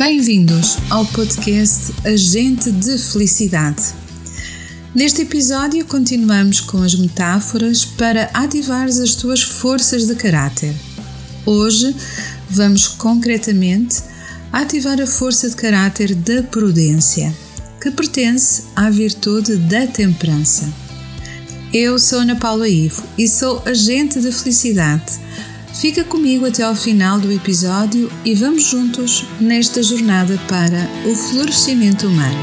Bem-vindos ao podcast Agente de Felicidade. Neste episódio, continuamos com as metáforas para ativar as tuas forças de caráter. Hoje, vamos concretamente ativar a força de caráter da prudência, que pertence à virtude da temperança. Eu sou Ana Paula Ivo e sou agente de felicidade Fica comigo até ao final do episódio e vamos juntos nesta jornada para o florescimento humano.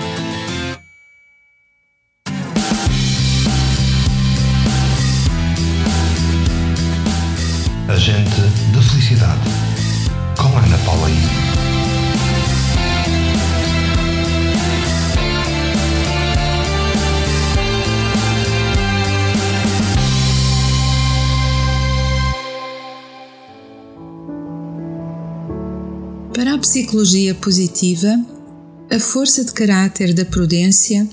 Agente da Felicidade, Para a psicologia positiva, a força de caráter da prudência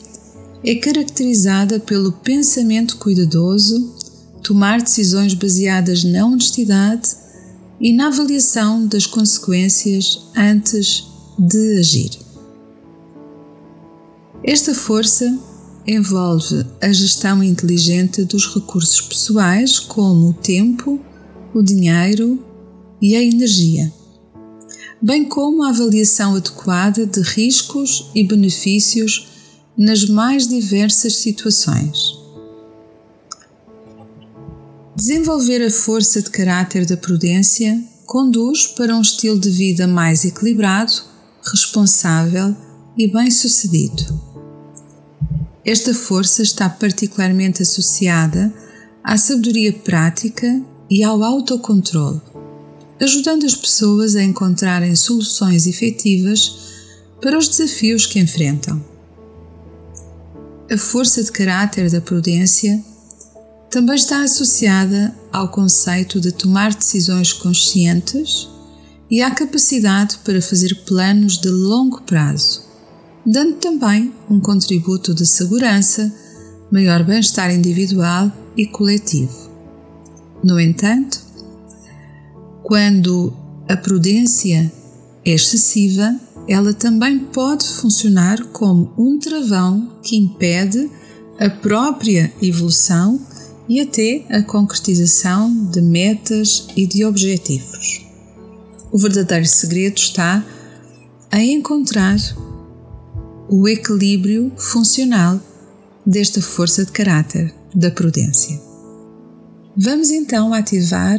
é caracterizada pelo pensamento cuidadoso, tomar decisões baseadas na honestidade e na avaliação das consequências antes de agir. Esta força envolve a gestão inteligente dos recursos pessoais, como o tempo, o dinheiro e a energia bem como a avaliação adequada de riscos e benefícios nas mais diversas situações. Desenvolver a força de caráter da prudência conduz para um estilo de vida mais equilibrado, responsável e bem-sucedido. Esta força está particularmente associada à sabedoria prática e ao autocontrole ajudando as pessoas a encontrarem soluções efetivas para os desafios que enfrentam. A força de caráter da prudência também está associada ao conceito de tomar decisões conscientes e à capacidade para fazer planos de longo prazo, dando também um contributo de segurança, maior bem-estar individual e coletivo. No entanto, quando a prudência é excessiva, ela também pode funcionar como um travão que impede a própria evolução e até a concretização de metas e de objetivos. O verdadeiro segredo está a encontrar o equilíbrio funcional desta força de caráter da prudência. Vamos então ativar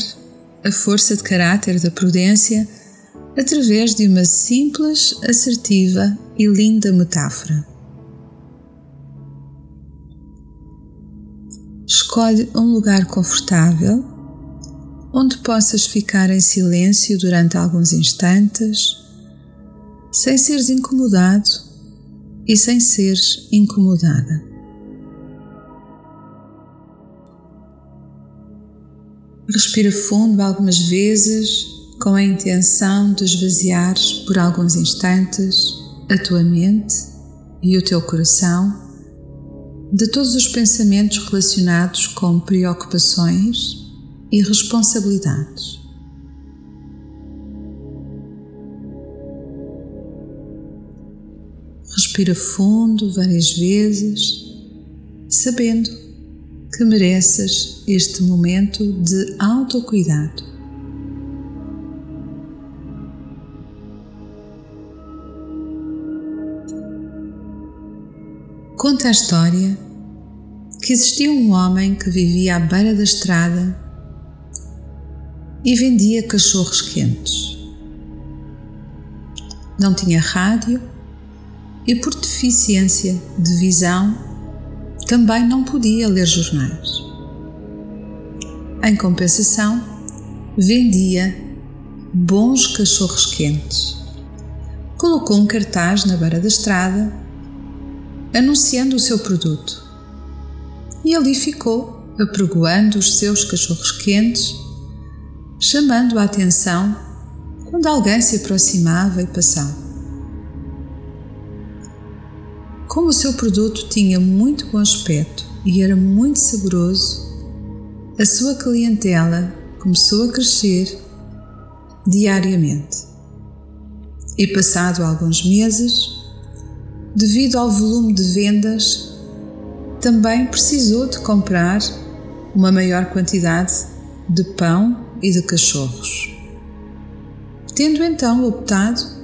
a força de caráter da prudência através de uma simples, assertiva e linda metáfora. Escolhe um lugar confortável onde possas ficar em silêncio durante alguns instantes, sem seres incomodado e sem seres incomodada. Respira fundo algumas vezes com a intenção de esvaziares por alguns instantes a tua mente e o teu coração de todos os pensamentos relacionados com preocupações e responsabilidades. Respira fundo várias vezes, sabendo que mereces este momento de autocuidado. Conta a história que existia um homem que vivia à beira da estrada e vendia cachorros quentes. Não tinha rádio e, por deficiência de visão, também não podia ler jornais. Em compensação, vendia bons cachorros quentes. Colocou um cartaz na beira da estrada anunciando o seu produto e ali ficou apregoando os seus cachorros quentes, chamando a atenção quando alguém se aproximava e passava. Como o seu produto tinha muito bom aspecto e era muito saboroso, a sua clientela começou a crescer diariamente. E passado alguns meses, devido ao volume de vendas, também precisou de comprar uma maior quantidade de pão e de cachorros. Tendo então optado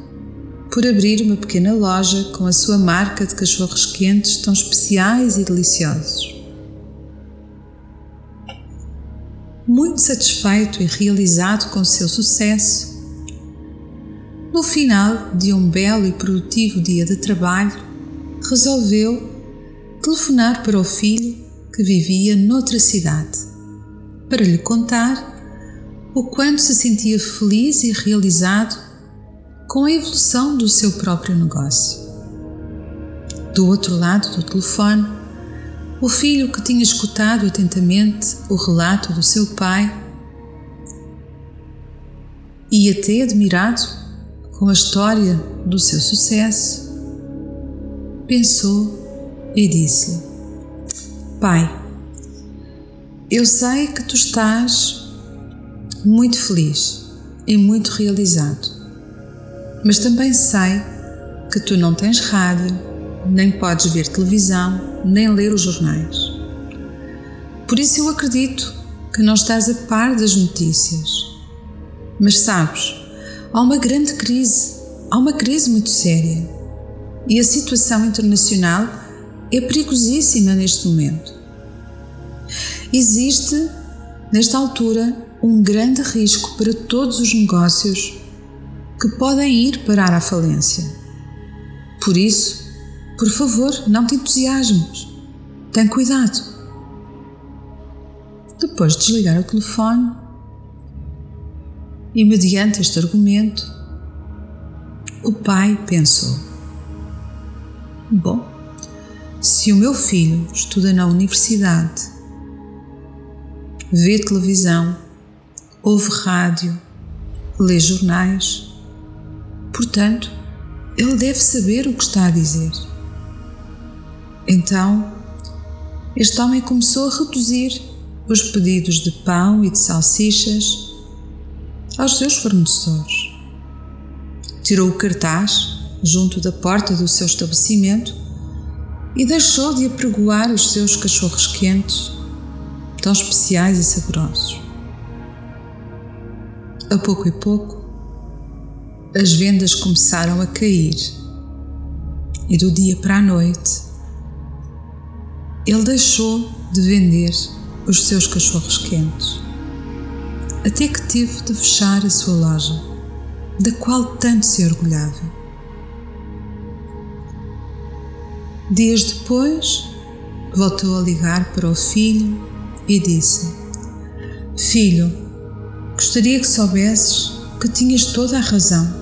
por abrir uma pequena loja com a sua marca de cachorros quentes tão especiais e deliciosos. Muito satisfeito e realizado com o seu sucesso, no final de um belo e produtivo dia de trabalho, resolveu telefonar para o filho que vivia noutra cidade, para lhe contar o quanto se sentia feliz e realizado com a evolução do seu próprio negócio. Do outro lado do telefone, o filho que tinha escutado atentamente o relato do seu pai e até admirado com a história do seu sucesso, pensou e disse-lhe: Pai, eu sei que tu estás muito feliz e muito realizado, mas também sei que tu não tens rádio, nem podes ver televisão, nem ler os jornais. Por isso eu acredito que não estás a par das notícias. Mas sabes, há uma grande crise, há uma crise muito séria. E a situação internacional é perigosíssima neste momento. Existe, nesta altura, um grande risco para todos os negócios que podem ir parar à falência. Por isso, por favor, não te entusiasmes. Tem cuidado. Depois de desligar o telefone, e mediante este argumento, o pai pensou: Bom, se o meu filho estuda na universidade, vê televisão ouve rádio, lê jornais. Portanto, ele deve saber o que está a dizer. Então, este homem começou a reduzir os pedidos de pão e de salsichas aos seus fornecedores. Tirou o cartaz junto da porta do seu estabelecimento e deixou de apregoar os seus cachorros quentes, tão especiais e saborosos a pouco e pouco, as vendas começaram a cair e do dia para a noite ele deixou de vender os seus cachorros quentes, até que teve de fechar a sua loja, da qual tanto se orgulhava. Dias depois, voltou a ligar para o filho e disse: Filho, Gostaria que soubesses que tinhas toda a razão.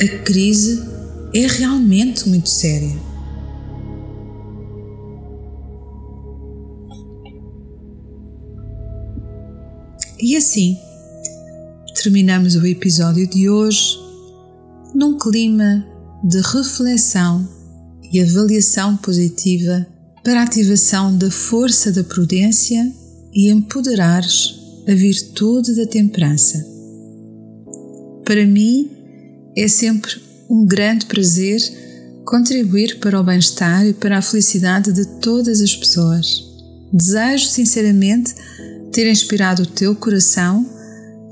A crise é realmente muito séria. E assim, terminamos o episódio de hoje num clima de reflexão e avaliação positiva para a ativação da força da prudência e empoderares a virtude da temperança. Para mim, é sempre um grande prazer contribuir para o bem-estar e para a felicidade de todas as pessoas. Desejo sinceramente ter inspirado o teu coração,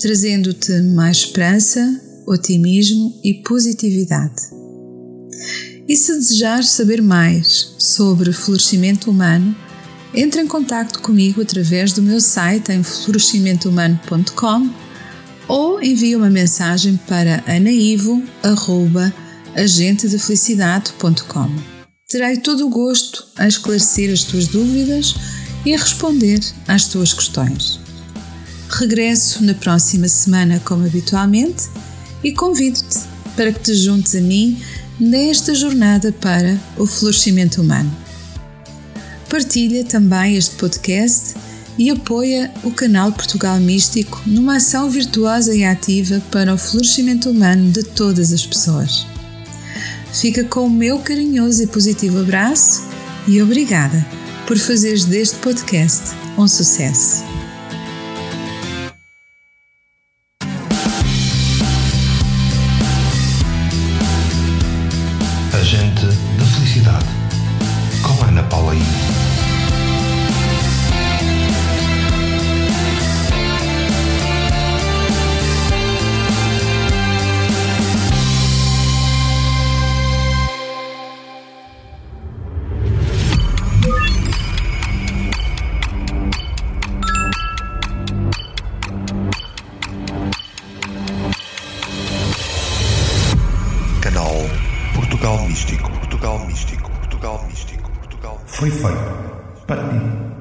trazendo-te mais esperança, otimismo e positividade. E se desejares saber mais sobre florescimento humano, entre em contato comigo através do meu site em florescimentohumano.com ou envie uma mensagem para anaivo.agentedefelicidade.com. Terei todo o gosto a esclarecer as tuas dúvidas e a responder às tuas questões. Regresso na próxima semana, como habitualmente, e convido-te para que te juntes a mim nesta jornada para o florescimento humano. Partilha também este podcast e apoia o canal Portugal Místico numa ação virtuosa e ativa para o florescimento humano de todas as pessoas. Fica com o meu carinhoso e positivo abraço e obrigada por fazeres deste podcast um sucesso. Agente da Felicidade, com Ana Paula Portugal. Foi feito para ti.